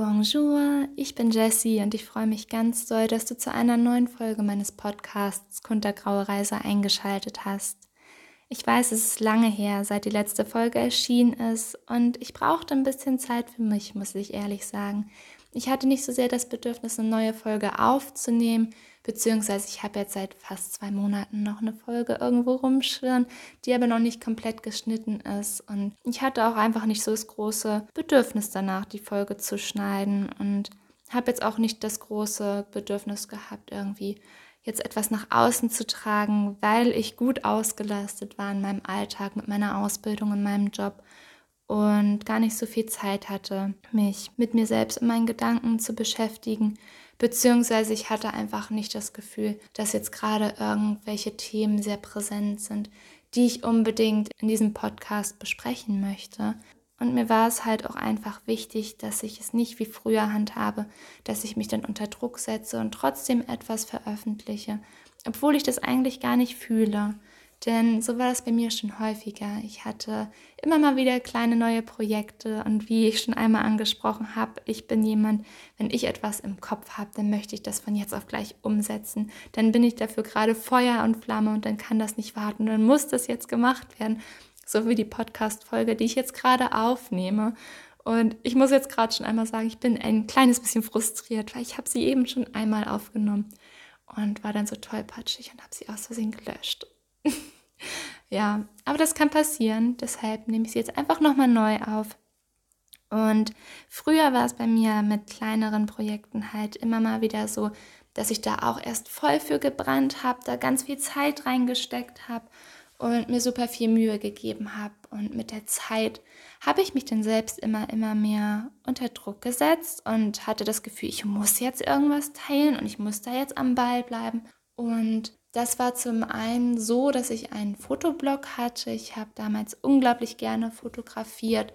Bonjour, ich bin Jessie und ich freue mich ganz doll, dass du zu einer neuen Folge meines Podcasts Kuntergraue Reise eingeschaltet hast. Ich weiß, es ist lange her, seit die letzte Folge erschienen ist und ich brauchte ein bisschen Zeit für mich, muss ich ehrlich sagen. Ich hatte nicht so sehr das Bedürfnis, eine neue Folge aufzunehmen, beziehungsweise ich habe jetzt seit fast zwei Monaten noch eine Folge irgendwo rumschwirren, die aber noch nicht komplett geschnitten ist. Und ich hatte auch einfach nicht so das große Bedürfnis danach, die Folge zu schneiden und habe jetzt auch nicht das große Bedürfnis gehabt, irgendwie jetzt etwas nach außen zu tragen, weil ich gut ausgelastet war in meinem Alltag, mit meiner Ausbildung, in meinem Job und gar nicht so viel Zeit hatte, mich mit mir selbst und meinen Gedanken zu beschäftigen. Beziehungsweise ich hatte einfach nicht das Gefühl, dass jetzt gerade irgendwelche Themen sehr präsent sind, die ich unbedingt in diesem Podcast besprechen möchte. Und mir war es halt auch einfach wichtig, dass ich es nicht wie früher handhabe, dass ich mich dann unter Druck setze und trotzdem etwas veröffentliche, obwohl ich das eigentlich gar nicht fühle. Denn so war das bei mir schon häufiger. Ich hatte immer mal wieder kleine neue Projekte und wie ich schon einmal angesprochen habe, ich bin jemand, wenn ich etwas im Kopf habe, dann möchte ich das von jetzt auf gleich umsetzen. Dann bin ich dafür gerade Feuer und Flamme und dann kann das nicht warten. Dann muss das jetzt gemacht werden. So wie die Podcast-Folge, die ich jetzt gerade aufnehme. Und ich muss jetzt gerade schon einmal sagen, ich bin ein kleines bisschen frustriert, weil ich habe sie eben schon einmal aufgenommen und war dann so tollpatschig und habe sie aus Versehen gelöscht. ja, aber das kann passieren. Deshalb nehme ich sie jetzt einfach nochmal neu auf. Und früher war es bei mir mit kleineren Projekten halt immer mal wieder so, dass ich da auch erst voll für gebrannt habe, da ganz viel Zeit reingesteckt habe und mir super viel Mühe gegeben habe. Und mit der Zeit habe ich mich dann selbst immer, immer mehr unter Druck gesetzt und hatte das Gefühl, ich muss jetzt irgendwas teilen und ich muss da jetzt am Ball bleiben. Und das war zum einen so, dass ich einen Fotoblog hatte. Ich habe damals unglaublich gerne fotografiert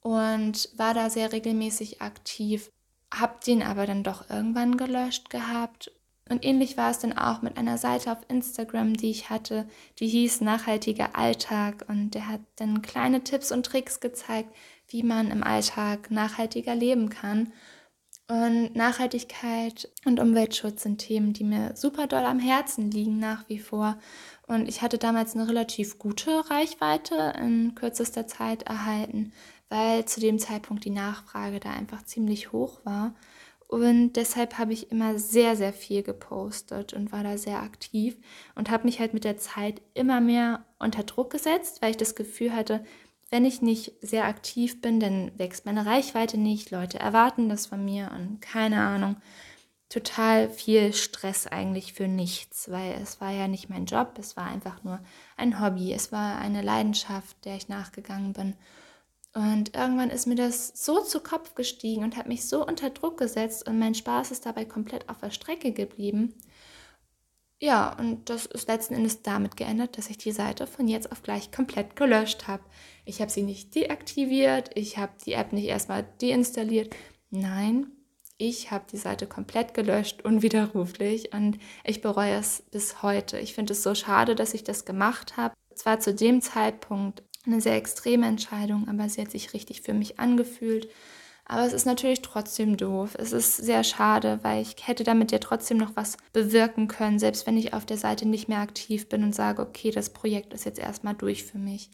und war da sehr regelmäßig aktiv, habe den aber dann doch irgendwann gelöscht gehabt. Und ähnlich war es dann auch mit einer Seite auf Instagram, die ich hatte, die hieß Nachhaltiger Alltag und der hat dann kleine Tipps und Tricks gezeigt, wie man im Alltag nachhaltiger leben kann. Und Nachhaltigkeit und Umweltschutz sind Themen, die mir super doll am Herzen liegen nach wie vor. Und ich hatte damals eine relativ gute Reichweite in kürzester Zeit erhalten, weil zu dem Zeitpunkt die Nachfrage da einfach ziemlich hoch war. Und deshalb habe ich immer sehr, sehr viel gepostet und war da sehr aktiv und habe mich halt mit der Zeit immer mehr unter Druck gesetzt, weil ich das Gefühl hatte, wenn ich nicht sehr aktiv bin, dann wächst meine Reichweite nicht. Leute erwarten das von mir und keine Ahnung. Total viel Stress eigentlich für nichts, weil es war ja nicht mein Job, es war einfach nur ein Hobby, es war eine Leidenschaft, der ich nachgegangen bin. Und irgendwann ist mir das so zu Kopf gestiegen und hat mich so unter Druck gesetzt und mein Spaß ist dabei komplett auf der Strecke geblieben, ja, und das ist letzten Endes damit geändert, dass ich die Seite von jetzt auf gleich komplett gelöscht habe. Ich habe sie nicht deaktiviert, ich habe die App nicht erstmal deinstalliert. Nein, ich habe die Seite komplett gelöscht, unwiderruflich und ich bereue es bis heute. Ich finde es so schade, dass ich das gemacht habe. Zwar zu dem Zeitpunkt eine sehr extreme Entscheidung, aber sie hat sich richtig für mich angefühlt. Aber es ist natürlich trotzdem doof. Es ist sehr schade, weil ich hätte damit ja trotzdem noch was bewirken können, selbst wenn ich auf der Seite nicht mehr aktiv bin und sage, okay, das Projekt ist jetzt erstmal durch für mich.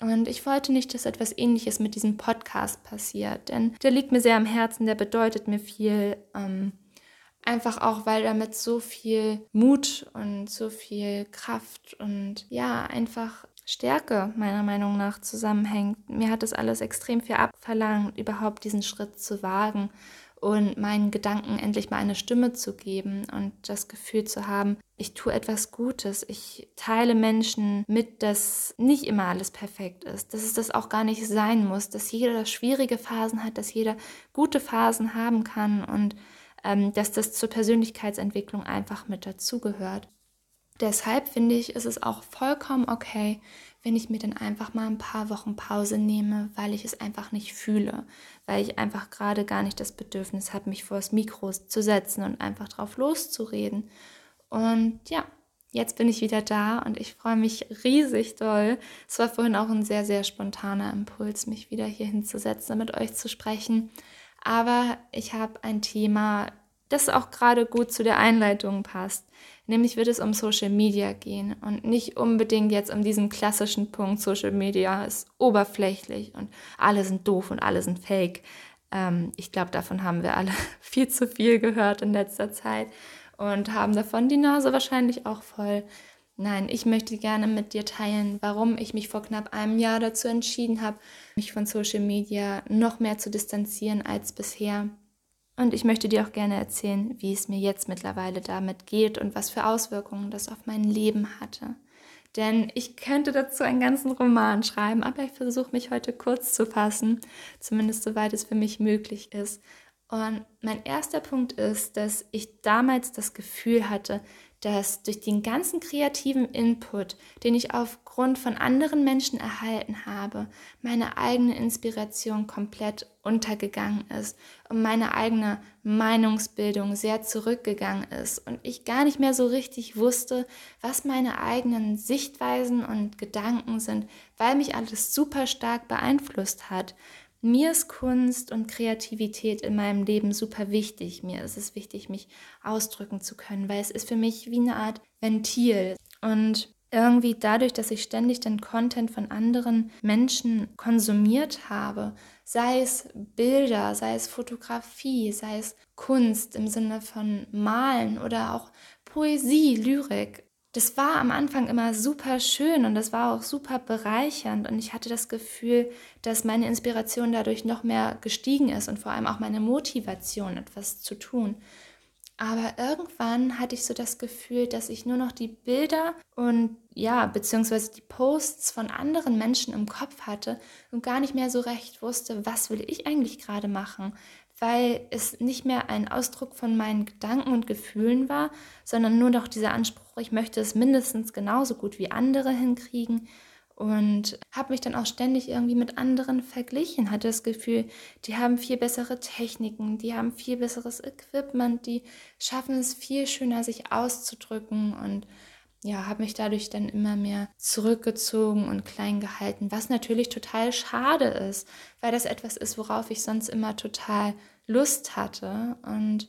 Und ich wollte nicht, dass etwas Ähnliches mit diesem Podcast passiert, denn der liegt mir sehr am Herzen, der bedeutet mir viel. Ähm, einfach auch, weil damit so viel Mut und so viel Kraft und ja, einfach Stärke meiner Meinung nach zusammenhängt. Mir hat es alles extrem viel abverlangt, überhaupt diesen Schritt zu wagen und meinen Gedanken endlich mal eine Stimme zu geben und das Gefühl zu haben, ich tue etwas Gutes, ich teile Menschen mit, dass nicht immer alles perfekt ist, dass es das auch gar nicht sein muss, dass jeder schwierige Phasen hat, dass jeder gute Phasen haben kann und ähm, dass das zur Persönlichkeitsentwicklung einfach mit dazugehört. Deshalb finde ich, ist es auch vollkommen okay, wenn ich mir dann einfach mal ein paar Wochen Pause nehme, weil ich es einfach nicht fühle, weil ich einfach gerade gar nicht das Bedürfnis habe, mich vor das Mikro zu setzen und einfach drauf loszureden. Und ja, jetzt bin ich wieder da und ich freue mich riesig doll. Es war vorhin auch ein sehr, sehr spontaner Impuls, mich wieder hier hinzusetzen mit euch zu sprechen. Aber ich habe ein Thema, das auch gerade gut zu der Einleitung passt. Nämlich wird es um Social Media gehen und nicht unbedingt jetzt um diesen klassischen Punkt, Social Media ist oberflächlich und alle sind doof und alle sind fake. Ähm, ich glaube, davon haben wir alle viel zu viel gehört in letzter Zeit und haben davon die Nase wahrscheinlich auch voll. Nein, ich möchte gerne mit dir teilen, warum ich mich vor knapp einem Jahr dazu entschieden habe, mich von Social Media noch mehr zu distanzieren als bisher und ich möchte dir auch gerne erzählen, wie es mir jetzt mittlerweile damit geht und was für Auswirkungen das auf mein Leben hatte. Denn ich könnte dazu einen ganzen Roman schreiben, aber ich versuche mich heute kurz zu fassen, zumindest soweit es für mich möglich ist. Und mein erster Punkt ist, dass ich damals das Gefühl hatte, dass durch den ganzen kreativen Input, den ich aufgrund von anderen Menschen erhalten habe, meine eigene Inspiration komplett untergegangen ist und meine eigene Meinungsbildung sehr zurückgegangen ist und ich gar nicht mehr so richtig wusste, was meine eigenen Sichtweisen und Gedanken sind, weil mich alles super stark beeinflusst hat. Mir ist Kunst und Kreativität in meinem Leben super wichtig. Mir ist es wichtig, mich ausdrücken zu können, weil es ist für mich wie eine Art Ventil. Und irgendwie dadurch, dass ich ständig den Content von anderen Menschen konsumiert habe, sei es Bilder, sei es Fotografie, sei es Kunst im Sinne von Malen oder auch Poesie, Lyrik das war am Anfang immer super schön und das war auch super bereichernd und ich hatte das Gefühl, dass meine Inspiration dadurch noch mehr gestiegen ist und vor allem auch meine Motivation, etwas zu tun. Aber irgendwann hatte ich so das Gefühl, dass ich nur noch die Bilder und ja, beziehungsweise die Posts von anderen Menschen im Kopf hatte und gar nicht mehr so recht wusste, was will ich eigentlich gerade machen weil es nicht mehr ein Ausdruck von meinen Gedanken und Gefühlen war, sondern nur noch dieser Anspruch, ich möchte es mindestens genauso gut wie andere hinkriegen und habe mich dann auch ständig irgendwie mit anderen verglichen, hatte das Gefühl, die haben viel bessere Techniken, die haben viel besseres Equipment, die schaffen es viel schöner, sich auszudrücken und ja, habe mich dadurch dann immer mehr zurückgezogen und klein gehalten, was natürlich total schade ist, weil das etwas ist, worauf ich sonst immer total Lust hatte. Und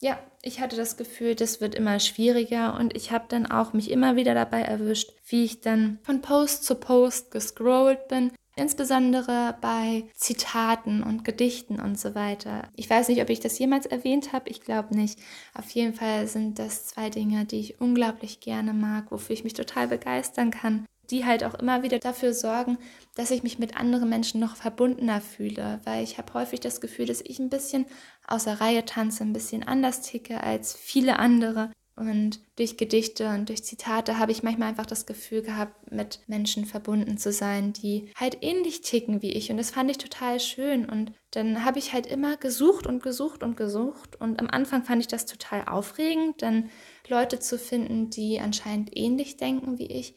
ja, ich hatte das Gefühl, das wird immer schwieriger und ich habe dann auch mich immer wieder dabei erwischt, wie ich dann von Post zu Post gescrollt bin insbesondere bei Zitaten und Gedichten und so weiter. Ich weiß nicht, ob ich das jemals erwähnt habe, ich glaube nicht. Auf jeden Fall sind das zwei Dinge, die ich unglaublich gerne mag, wofür ich mich total begeistern kann, die halt auch immer wieder dafür sorgen, dass ich mich mit anderen Menschen noch verbundener fühle, weil ich habe häufig das Gefühl, dass ich ein bisschen außer Reihe tanze, ein bisschen anders ticke als viele andere und durch Gedichte und durch Zitate habe ich manchmal einfach das Gefühl gehabt, mit Menschen verbunden zu sein, die halt ähnlich ticken wie ich. Und das fand ich total schön. Und dann habe ich halt immer gesucht und gesucht und gesucht. Und am Anfang fand ich das total aufregend, dann Leute zu finden, die anscheinend ähnlich denken wie ich.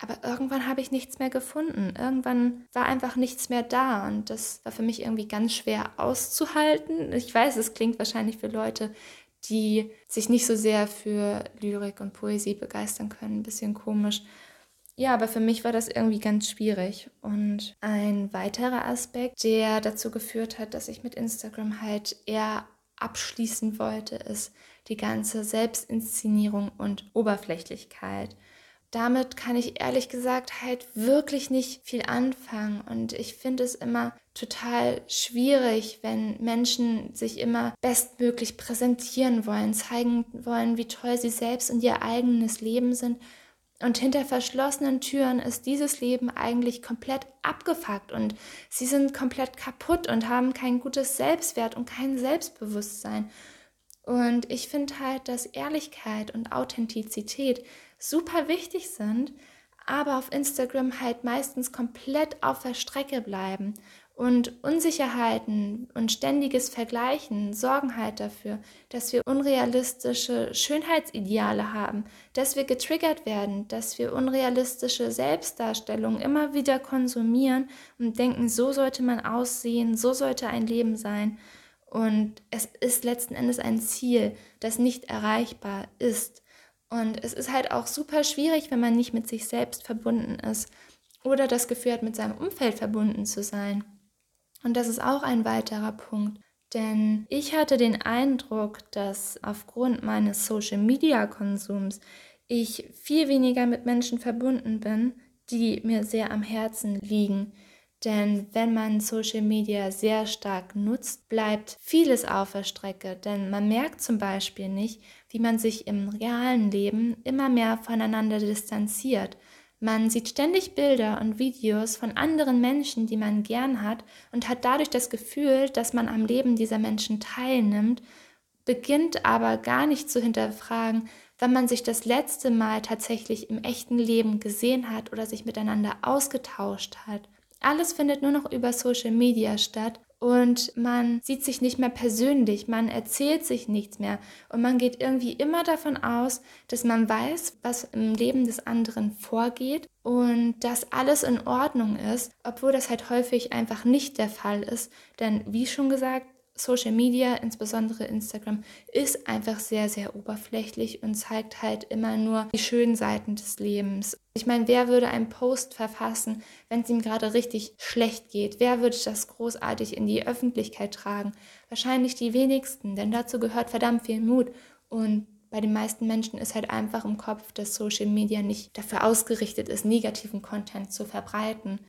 Aber irgendwann habe ich nichts mehr gefunden. Irgendwann war einfach nichts mehr da. Und das war für mich irgendwie ganz schwer auszuhalten. Ich weiß, es klingt wahrscheinlich für Leute, die sich nicht so sehr für Lyrik und Poesie begeistern können. Ein bisschen komisch. Ja, aber für mich war das irgendwie ganz schwierig. Und ein weiterer Aspekt, der dazu geführt hat, dass ich mit Instagram halt eher abschließen wollte, ist die ganze Selbstinszenierung und Oberflächlichkeit damit kann ich ehrlich gesagt halt wirklich nicht viel anfangen. Und ich finde es immer total schwierig, wenn Menschen sich immer bestmöglich präsentieren wollen, zeigen wollen, wie toll sie selbst und ihr eigenes Leben sind. Und hinter verschlossenen Türen ist dieses Leben eigentlich komplett abgefuckt und sie sind komplett kaputt und haben kein gutes Selbstwert und kein Selbstbewusstsein. Und ich finde halt, dass Ehrlichkeit und Authentizität super wichtig sind, aber auf Instagram halt meistens komplett auf der Strecke bleiben. Und Unsicherheiten und ständiges Vergleichen sorgen halt dafür, dass wir unrealistische Schönheitsideale haben, dass wir getriggert werden, dass wir unrealistische Selbstdarstellungen immer wieder konsumieren und denken, so sollte man aussehen, so sollte ein Leben sein. Und es ist letzten Endes ein Ziel, das nicht erreichbar ist. Und es ist halt auch super schwierig, wenn man nicht mit sich selbst verbunden ist oder das Gefühl hat, mit seinem Umfeld verbunden zu sein. Und das ist auch ein weiterer Punkt. Denn ich hatte den Eindruck, dass aufgrund meines Social-Media-Konsums ich viel weniger mit Menschen verbunden bin, die mir sehr am Herzen liegen. Denn wenn man Social Media sehr stark nutzt, bleibt vieles auf der Strecke. Denn man merkt zum Beispiel nicht, wie man sich im realen Leben immer mehr voneinander distanziert. Man sieht ständig Bilder und Videos von anderen Menschen, die man gern hat und hat dadurch das Gefühl, dass man am Leben dieser Menschen teilnimmt, beginnt aber gar nicht zu hinterfragen, wann man sich das letzte Mal tatsächlich im echten Leben gesehen hat oder sich miteinander ausgetauscht hat. Alles findet nur noch über Social Media statt und man sieht sich nicht mehr persönlich, man erzählt sich nichts mehr und man geht irgendwie immer davon aus, dass man weiß, was im Leben des anderen vorgeht und dass alles in Ordnung ist, obwohl das halt häufig einfach nicht der Fall ist. Denn wie schon gesagt, Social Media, insbesondere Instagram, ist einfach sehr, sehr oberflächlich und zeigt halt immer nur die schönen Seiten des Lebens. Ich meine, wer würde einen Post verfassen, wenn es ihm gerade richtig schlecht geht? Wer würde das großartig in die Öffentlichkeit tragen? Wahrscheinlich die wenigsten, denn dazu gehört verdammt viel Mut. Und bei den meisten Menschen ist halt einfach im Kopf, dass Social Media nicht dafür ausgerichtet ist, negativen Content zu verbreiten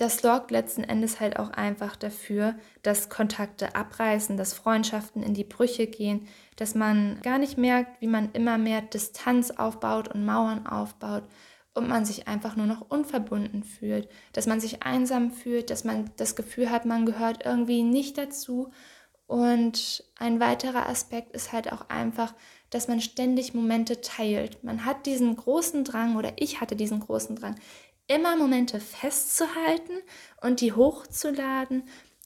das sorgt letzten Endes halt auch einfach dafür, dass Kontakte abreißen, dass Freundschaften in die Brüche gehen, dass man gar nicht merkt, wie man immer mehr Distanz aufbaut und Mauern aufbaut und man sich einfach nur noch unverbunden fühlt, dass man sich einsam fühlt, dass man das Gefühl hat, man gehört irgendwie nicht dazu. Und ein weiterer Aspekt ist halt auch einfach, dass man ständig Momente teilt. Man hat diesen großen Drang oder ich hatte diesen großen Drang, immer Momente festzuhalten und die hochzuladen,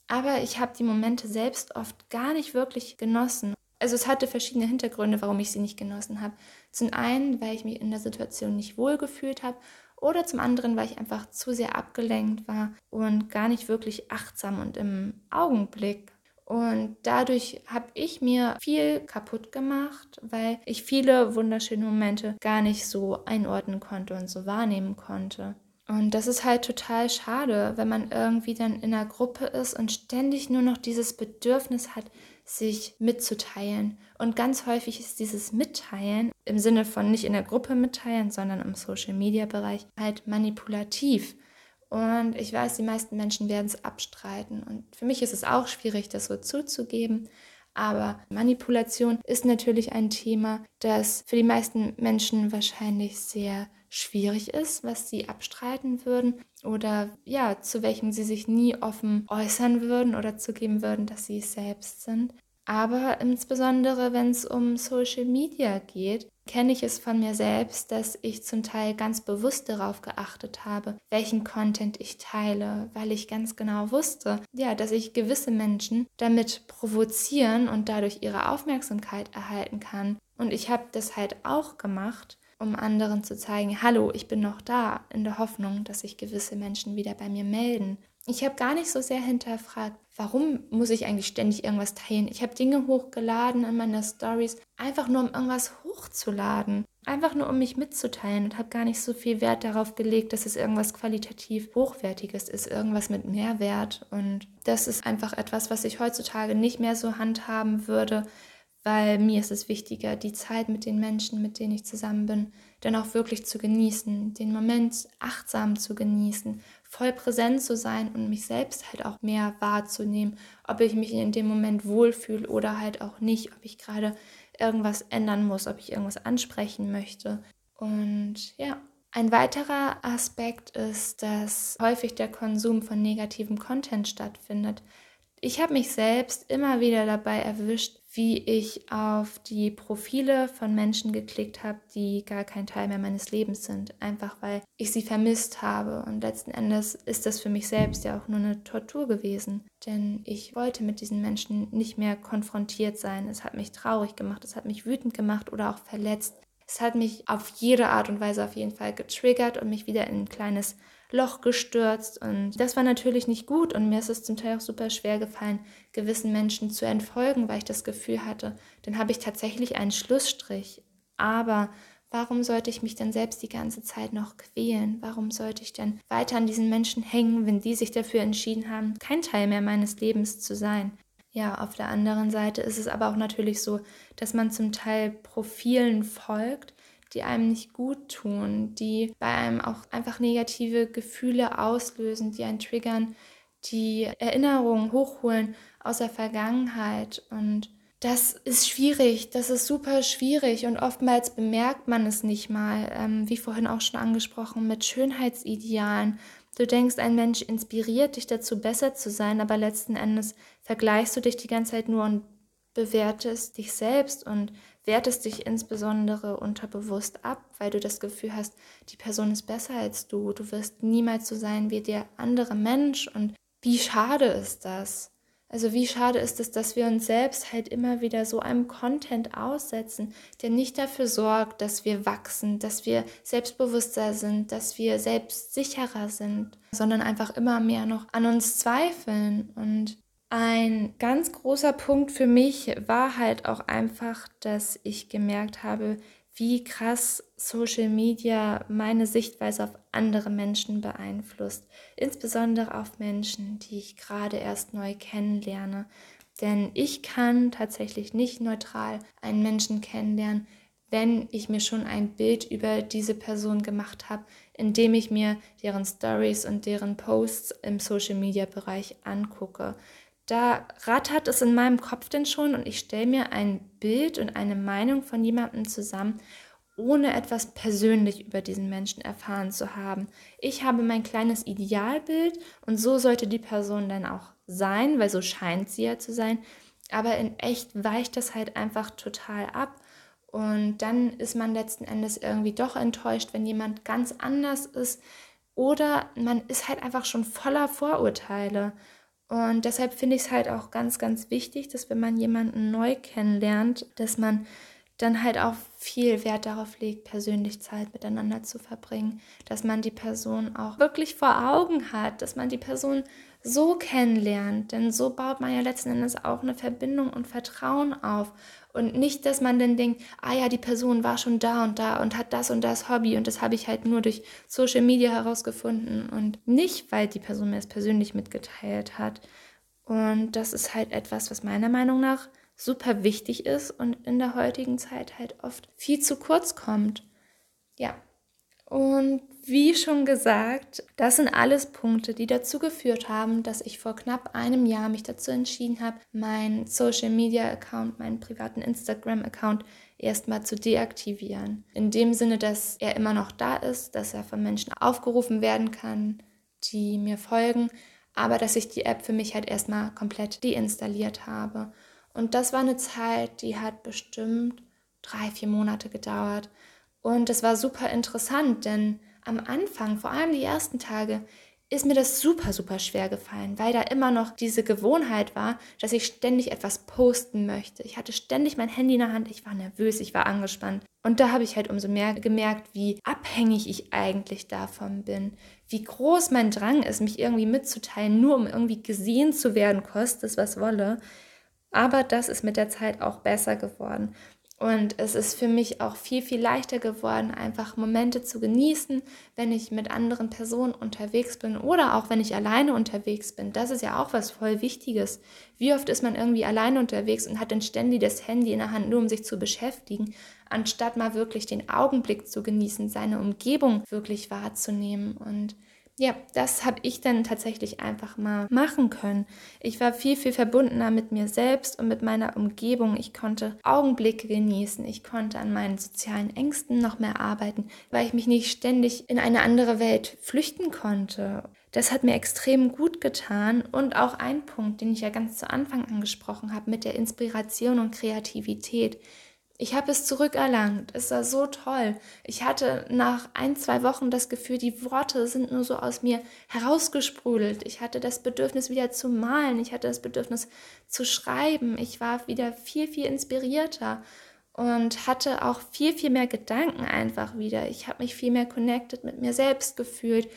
aber ich habe die Momente selbst oft gar nicht wirklich genossen. Also es hatte verschiedene Hintergründe, warum ich sie nicht genossen habe. Zum einen, weil ich mich in der Situation nicht wohl gefühlt habe oder zum anderen, weil ich einfach zu sehr abgelenkt war und gar nicht wirklich achtsam und im Augenblick. Und dadurch habe ich mir viel kaputt gemacht, weil ich viele wunderschöne Momente gar nicht so einordnen konnte und so wahrnehmen konnte. Und das ist halt total schade, wenn man irgendwie dann in einer Gruppe ist und ständig nur noch dieses Bedürfnis hat, sich mitzuteilen. Und ganz häufig ist dieses Mitteilen im Sinne von nicht in der Gruppe mitteilen, sondern im Social-Media-Bereich halt manipulativ. Und ich weiß, die meisten Menschen werden es abstreiten. Und für mich ist es auch schwierig, das so zuzugeben. Aber Manipulation ist natürlich ein Thema, das für die meisten Menschen wahrscheinlich sehr schwierig ist, was sie abstreiten würden oder ja, zu welchem sie sich nie offen äußern würden oder zugeben würden, dass sie es selbst sind. Aber insbesondere wenn es um Social Media geht, kenne ich es von mir selbst, dass ich zum Teil ganz bewusst darauf geachtet habe, welchen Content ich teile, weil ich ganz genau wusste, ja, dass ich gewisse Menschen damit provozieren und dadurch ihre Aufmerksamkeit erhalten kann. Und ich habe das halt auch gemacht um anderen zu zeigen, hallo, ich bin noch da, in der Hoffnung, dass sich gewisse Menschen wieder bei mir melden. Ich habe gar nicht so sehr hinterfragt, warum muss ich eigentlich ständig irgendwas teilen. Ich habe Dinge hochgeladen in meine Stories, einfach nur um irgendwas hochzuladen. Einfach nur um mich mitzuteilen und habe gar nicht so viel Wert darauf gelegt, dass es irgendwas qualitativ Hochwertiges ist, irgendwas mit Mehrwert. Und das ist einfach etwas, was ich heutzutage nicht mehr so handhaben würde, weil mir ist es wichtiger, die Zeit mit den Menschen, mit denen ich zusammen bin, dann auch wirklich zu genießen, den Moment achtsam zu genießen, voll präsent zu sein und mich selbst halt auch mehr wahrzunehmen, ob ich mich in dem Moment wohlfühle oder halt auch nicht, ob ich gerade irgendwas ändern muss, ob ich irgendwas ansprechen möchte. Und ja, ein weiterer Aspekt ist, dass häufig der Konsum von negativem Content stattfindet. Ich habe mich selbst immer wieder dabei erwischt, wie ich auf die Profile von Menschen geklickt habe, die gar kein Teil mehr meines Lebens sind, einfach weil ich sie vermisst habe. Und letzten Endes ist das für mich selbst ja auch nur eine Tortur gewesen, denn ich wollte mit diesen Menschen nicht mehr konfrontiert sein. Es hat mich traurig gemacht, es hat mich wütend gemacht oder auch verletzt. Es hat mich auf jede Art und Weise auf jeden Fall getriggert und mich wieder in ein kleines Loch gestürzt und das war natürlich nicht gut und mir ist es zum Teil auch super schwer gefallen, gewissen Menschen zu entfolgen, weil ich das Gefühl hatte, dann habe ich tatsächlich einen Schlussstrich. Aber warum sollte ich mich dann selbst die ganze Zeit noch quälen? Warum sollte ich dann weiter an diesen Menschen hängen, wenn die sich dafür entschieden haben, kein Teil mehr meines Lebens zu sein? Ja, auf der anderen Seite ist es aber auch natürlich so, dass man zum Teil Profilen folgt, die einem nicht gut tun, die bei einem auch einfach negative Gefühle auslösen, die einen triggern, die Erinnerungen hochholen aus der Vergangenheit. Und das ist schwierig, das ist super schwierig. Und oftmals bemerkt man es nicht mal, ähm, wie vorhin auch schon angesprochen, mit Schönheitsidealen. Du denkst, ein Mensch inspiriert dich dazu, besser zu sein, aber letzten Endes vergleichst du dich die ganze Zeit nur und bewertest dich selbst. Und wertest dich insbesondere unterbewusst ab, weil du das Gefühl hast, die Person ist besser als du. Du wirst niemals so sein wie der andere Mensch. Und wie schade ist das? Also wie schade ist es, dass wir uns selbst halt immer wieder so einem Content aussetzen, der nicht dafür sorgt, dass wir wachsen, dass wir selbstbewusster sind, dass wir selbstsicherer sind, sondern einfach immer mehr noch an uns zweifeln. Und ein ganz großer Punkt für mich war halt auch einfach, dass ich gemerkt habe, wie krass Social Media meine Sichtweise auf andere Menschen beeinflusst, insbesondere auf Menschen, die ich gerade erst neu kennenlerne. Denn ich kann tatsächlich nicht neutral einen Menschen kennenlernen, wenn ich mir schon ein Bild über diese Person gemacht habe, indem ich mir deren Stories und deren Posts im Social-Media-Bereich angucke. Da rattert es in meinem Kopf denn schon und ich stelle mir ein Bild und eine Meinung von jemandem zusammen, ohne etwas persönlich über diesen Menschen erfahren zu haben. Ich habe mein kleines Idealbild und so sollte die Person dann auch sein, weil so scheint sie ja zu sein. Aber in echt weicht das halt einfach total ab. Und dann ist man letzten Endes irgendwie doch enttäuscht, wenn jemand ganz anders ist. Oder man ist halt einfach schon voller Vorurteile. Und deshalb finde ich es halt auch ganz, ganz wichtig, dass wenn man jemanden neu kennenlernt, dass man dann halt auch viel Wert darauf legt, persönlich Zeit miteinander zu verbringen, dass man die Person auch wirklich vor Augen hat, dass man die Person so kennenlernt, denn so baut man ja letzten Endes auch eine Verbindung und Vertrauen auf und nicht, dass man dann denkt, ah ja, die Person war schon da und da und hat das und das Hobby und das habe ich halt nur durch Social Media herausgefunden und nicht, weil die Person mir es persönlich mitgeteilt hat. Und das ist halt etwas, was meiner Meinung nach super wichtig ist und in der heutigen Zeit halt oft viel zu kurz kommt. Ja. Und wie schon gesagt, das sind alles Punkte, die dazu geführt haben, dass ich vor knapp einem Jahr mich dazu entschieden habe, meinen Social Media Account, meinen privaten Instagram Account erstmal zu deaktivieren. In dem Sinne, dass er immer noch da ist, dass er von Menschen aufgerufen werden kann, die mir folgen, aber dass ich die App für mich halt erstmal komplett deinstalliert habe. Und das war eine Zeit, die hat bestimmt drei, vier Monate gedauert. Und das war super interessant, denn am Anfang, vor allem die ersten Tage, ist mir das super, super schwer gefallen, weil da immer noch diese Gewohnheit war, dass ich ständig etwas posten möchte. Ich hatte ständig mein Handy in der Hand, ich war nervös, ich war angespannt. Und da habe ich halt umso mehr gemerkt, wie abhängig ich eigentlich davon bin, wie groß mein Drang ist, mich irgendwie mitzuteilen, nur um irgendwie gesehen zu werden, kostet es was wolle. Aber das ist mit der Zeit auch besser geworden. Und es ist für mich auch viel, viel leichter geworden, einfach Momente zu genießen, wenn ich mit anderen Personen unterwegs bin oder auch wenn ich alleine unterwegs bin. Das ist ja auch was voll Wichtiges. Wie oft ist man irgendwie alleine unterwegs und hat dann ständig das Handy in der Hand, nur um sich zu beschäftigen, anstatt mal wirklich den Augenblick zu genießen, seine Umgebung wirklich wahrzunehmen. Und ja, das habe ich dann tatsächlich einfach mal machen können. Ich war viel, viel verbundener mit mir selbst und mit meiner Umgebung. Ich konnte Augenblicke genießen. Ich konnte an meinen sozialen Ängsten noch mehr arbeiten, weil ich mich nicht ständig in eine andere Welt flüchten konnte. Das hat mir extrem gut getan und auch ein Punkt, den ich ja ganz zu Anfang angesprochen habe mit der Inspiration und Kreativität. Ich habe es zurückerlangt. Es war so toll. Ich hatte nach ein, zwei Wochen das Gefühl, die Worte sind nur so aus mir herausgesprudelt. Ich hatte das Bedürfnis wieder zu malen. Ich hatte das Bedürfnis zu schreiben. Ich war wieder viel, viel inspirierter und hatte auch viel, viel mehr Gedanken einfach wieder. Ich habe mich viel mehr connected mit mir selbst gefühlt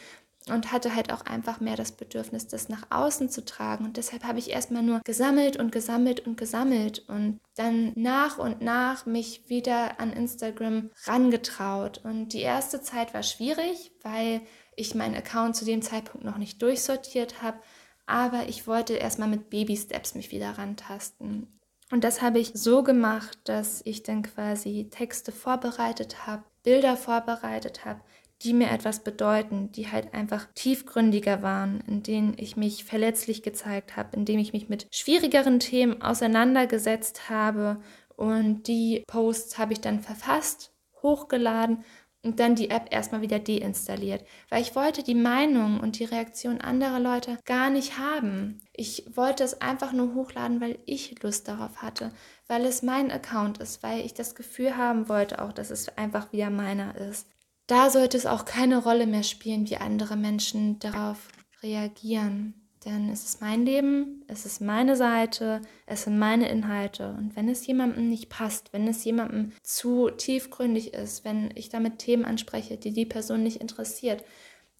und hatte halt auch einfach mehr das Bedürfnis, das nach außen zu tragen. Und deshalb habe ich erstmal nur gesammelt und gesammelt und gesammelt und dann nach und nach mich wieder an Instagram rangetraut. Und die erste Zeit war schwierig, weil ich meinen Account zu dem Zeitpunkt noch nicht durchsortiert habe. aber ich wollte erstmal mit Baby-Steps mich wieder rantasten. Und das habe ich so gemacht, dass ich dann quasi Texte vorbereitet habe, Bilder vorbereitet habe, die mir etwas bedeuten, die halt einfach tiefgründiger waren, in denen ich mich verletzlich gezeigt habe, in denen ich mich mit schwierigeren Themen auseinandergesetzt habe. Und die Posts habe ich dann verfasst, hochgeladen und dann die App erstmal wieder deinstalliert, weil ich wollte die Meinung und die Reaktion anderer Leute gar nicht haben. Ich wollte es einfach nur hochladen, weil ich Lust darauf hatte, weil es mein Account ist, weil ich das Gefühl haben wollte auch, dass es einfach wieder meiner ist da sollte es auch keine Rolle mehr spielen, wie andere Menschen darauf reagieren. Denn es ist mein Leben, es ist meine Seite, es sind meine Inhalte. Und wenn es jemandem nicht passt, wenn es jemandem zu tiefgründig ist, wenn ich damit Themen anspreche, die die Person nicht interessiert,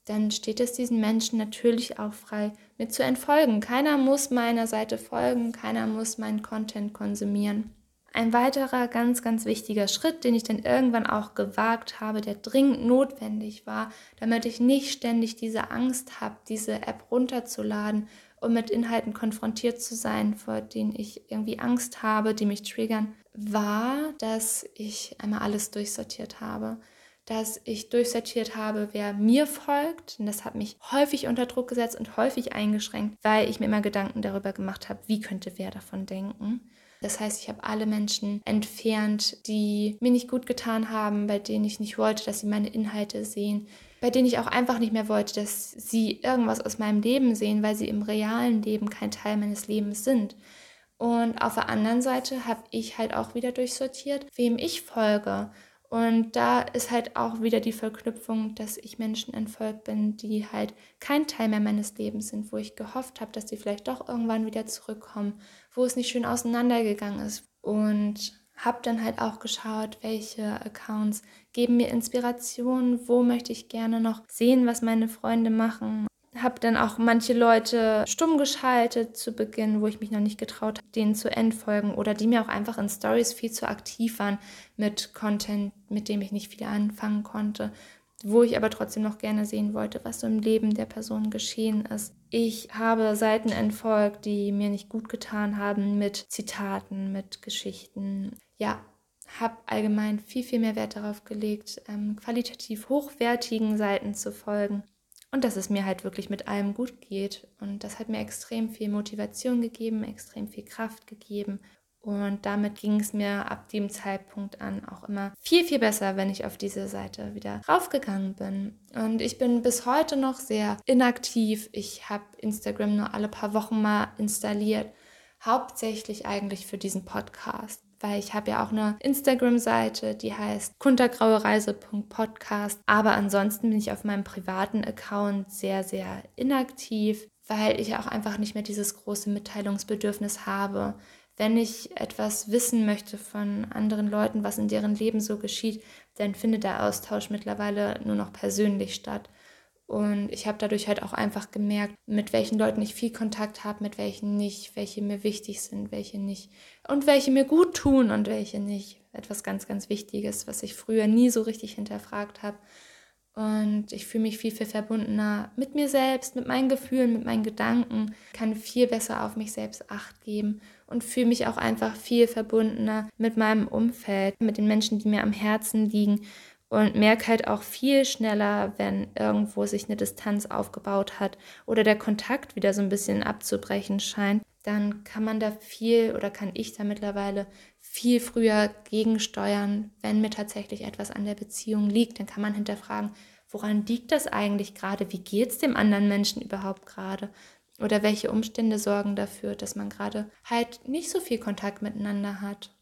dann steht es diesen Menschen natürlich auch frei, mir zu entfolgen. Keiner muss meiner Seite folgen, keiner muss meinen Content konsumieren. Ein weiterer ganz, ganz wichtiger Schritt, den ich dann irgendwann auch gewagt habe, der dringend notwendig war, damit ich nicht ständig diese Angst habe, diese App runterzuladen und mit Inhalten konfrontiert zu sein, vor denen ich irgendwie Angst habe, die mich triggern, war, dass ich einmal alles durchsortiert habe dass ich durchsortiert habe, wer mir folgt. Und das hat mich häufig unter Druck gesetzt und häufig eingeschränkt, weil ich mir immer Gedanken darüber gemacht habe, wie könnte wer davon denken. Das heißt, ich habe alle Menschen entfernt, die mir nicht gut getan haben, bei denen ich nicht wollte, dass sie meine Inhalte sehen, bei denen ich auch einfach nicht mehr wollte, dass sie irgendwas aus meinem Leben sehen, weil sie im realen Leben kein Teil meines Lebens sind. Und auf der anderen Seite habe ich halt auch wieder durchsortiert, wem ich folge und da ist halt auch wieder die Verknüpfung, dass ich Menschen entfolgt bin, die halt kein Teil mehr meines Lebens sind, wo ich gehofft habe, dass sie vielleicht doch irgendwann wieder zurückkommen, wo es nicht schön auseinandergegangen ist. Und habe dann halt auch geschaut, welche Accounts geben mir Inspiration, wo möchte ich gerne noch sehen, was meine Freunde machen habe dann auch manche Leute stumm geschaltet zu Beginn, wo ich mich noch nicht getraut habe, denen zu entfolgen oder die mir auch einfach in Stories viel zu aktiv waren mit Content, mit dem ich nicht viel anfangen konnte, wo ich aber trotzdem noch gerne sehen wollte, was so im Leben der Person geschehen ist. Ich habe Seiten entfolgt, die mir nicht gut getan haben mit Zitaten, mit Geschichten. Ja, habe allgemein viel, viel mehr Wert darauf gelegt, ähm, qualitativ hochwertigen Seiten zu folgen und dass es mir halt wirklich mit allem gut geht. Und das hat mir extrem viel Motivation gegeben, extrem viel Kraft gegeben. Und damit ging es mir ab dem Zeitpunkt an auch immer viel, viel besser, wenn ich auf diese Seite wieder raufgegangen bin. Und ich bin bis heute noch sehr inaktiv. Ich habe Instagram nur alle paar Wochen mal installiert. Hauptsächlich eigentlich für diesen Podcast weil ich habe ja auch eine Instagram-Seite, die heißt kuntergrauereise.podcast. Aber ansonsten bin ich auf meinem privaten Account sehr, sehr inaktiv, weil ich auch einfach nicht mehr dieses große Mitteilungsbedürfnis habe. Wenn ich etwas wissen möchte von anderen Leuten, was in deren Leben so geschieht, dann findet der Austausch mittlerweile nur noch persönlich statt. Und ich habe dadurch halt auch einfach gemerkt, mit welchen Leuten ich viel Kontakt habe, mit welchen nicht, welche mir wichtig sind, welche nicht. Und welche mir gut tun und welche nicht. Etwas ganz, ganz Wichtiges, was ich früher nie so richtig hinterfragt habe. Und ich fühle mich viel, viel verbundener mit mir selbst, mit meinen Gefühlen, mit meinen Gedanken, kann viel besser auf mich selbst acht geben und fühle mich auch einfach viel verbundener mit meinem Umfeld, mit den Menschen, die mir am Herzen liegen und merke halt auch viel schneller, wenn irgendwo sich eine Distanz aufgebaut hat oder der Kontakt wieder so ein bisschen abzubrechen scheint, dann kann man da viel oder kann ich da mittlerweile viel früher gegensteuern, wenn mir tatsächlich etwas an der Beziehung liegt. Dann kann man hinterfragen, woran liegt das eigentlich gerade? Wie geht es dem anderen Menschen überhaupt gerade? Oder welche Umstände sorgen dafür, dass man gerade halt nicht so viel Kontakt miteinander hat?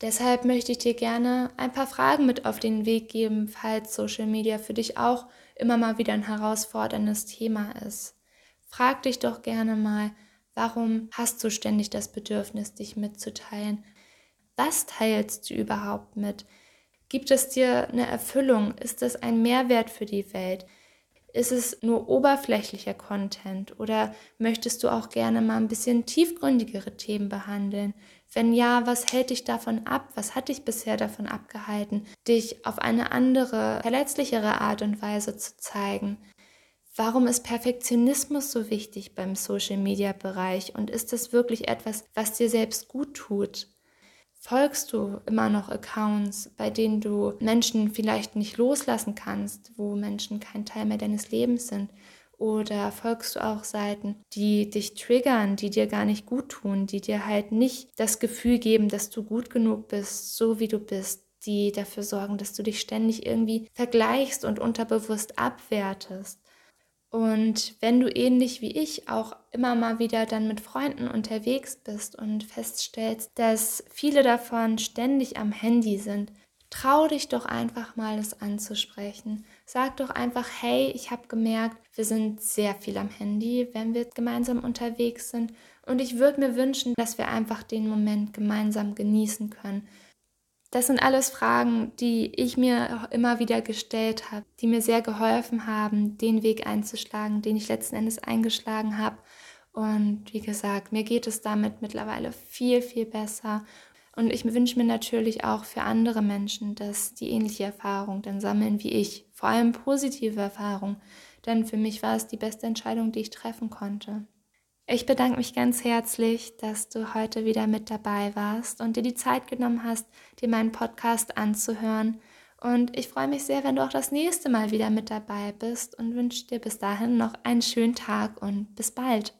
Deshalb möchte ich dir gerne ein paar Fragen mit auf den Weg geben, falls Social Media für dich auch immer mal wieder ein herausforderndes Thema ist. Frag dich doch gerne mal, warum hast du ständig das Bedürfnis, dich mitzuteilen? Was teilst du überhaupt mit? Gibt es dir eine Erfüllung? Ist es ein Mehrwert für die Welt? Ist es nur oberflächlicher Content oder möchtest du auch gerne mal ein bisschen tiefgründigere Themen behandeln? Wenn ja, was hält dich davon ab? Was hat dich bisher davon abgehalten, dich auf eine andere, verletzlichere Art und Weise zu zeigen? Warum ist Perfektionismus so wichtig beim Social-Media-Bereich und ist das wirklich etwas, was dir selbst gut tut? Folgst du immer noch Accounts, bei denen du Menschen vielleicht nicht loslassen kannst, wo Menschen kein Teil mehr deines Lebens sind? Oder folgst du auch Seiten, die dich triggern, die dir gar nicht gut tun, die dir halt nicht das Gefühl geben, dass du gut genug bist, so wie du bist, die dafür sorgen, dass du dich ständig irgendwie vergleichst und unterbewusst abwertest? Und wenn du ähnlich wie ich auch immer mal wieder dann mit Freunden unterwegs bist und feststellst, dass viele davon ständig am Handy sind, trau dich doch einfach mal, es anzusprechen. Sag doch einfach, hey, ich habe gemerkt, wir sind sehr viel am Handy, wenn wir gemeinsam unterwegs sind. Und ich würde mir wünschen, dass wir einfach den Moment gemeinsam genießen können das sind alles Fragen, die ich mir immer wieder gestellt habe, die mir sehr geholfen haben, den Weg einzuschlagen, den ich letzten Endes eingeschlagen habe. Und wie gesagt, mir geht es damit mittlerweile viel, viel besser. Und ich wünsche mir natürlich auch für andere Menschen, dass die ähnliche Erfahrung dann sammeln wie ich. Vor allem positive Erfahrungen. Denn für mich war es die beste Entscheidung, die ich treffen konnte. Ich bedanke mich ganz herzlich, dass du heute wieder mit dabei warst und dir die Zeit genommen hast, dir meinen Podcast anzuhören. Und ich freue mich sehr, wenn du auch das nächste Mal wieder mit dabei bist und wünsche dir bis dahin noch einen schönen Tag und bis bald.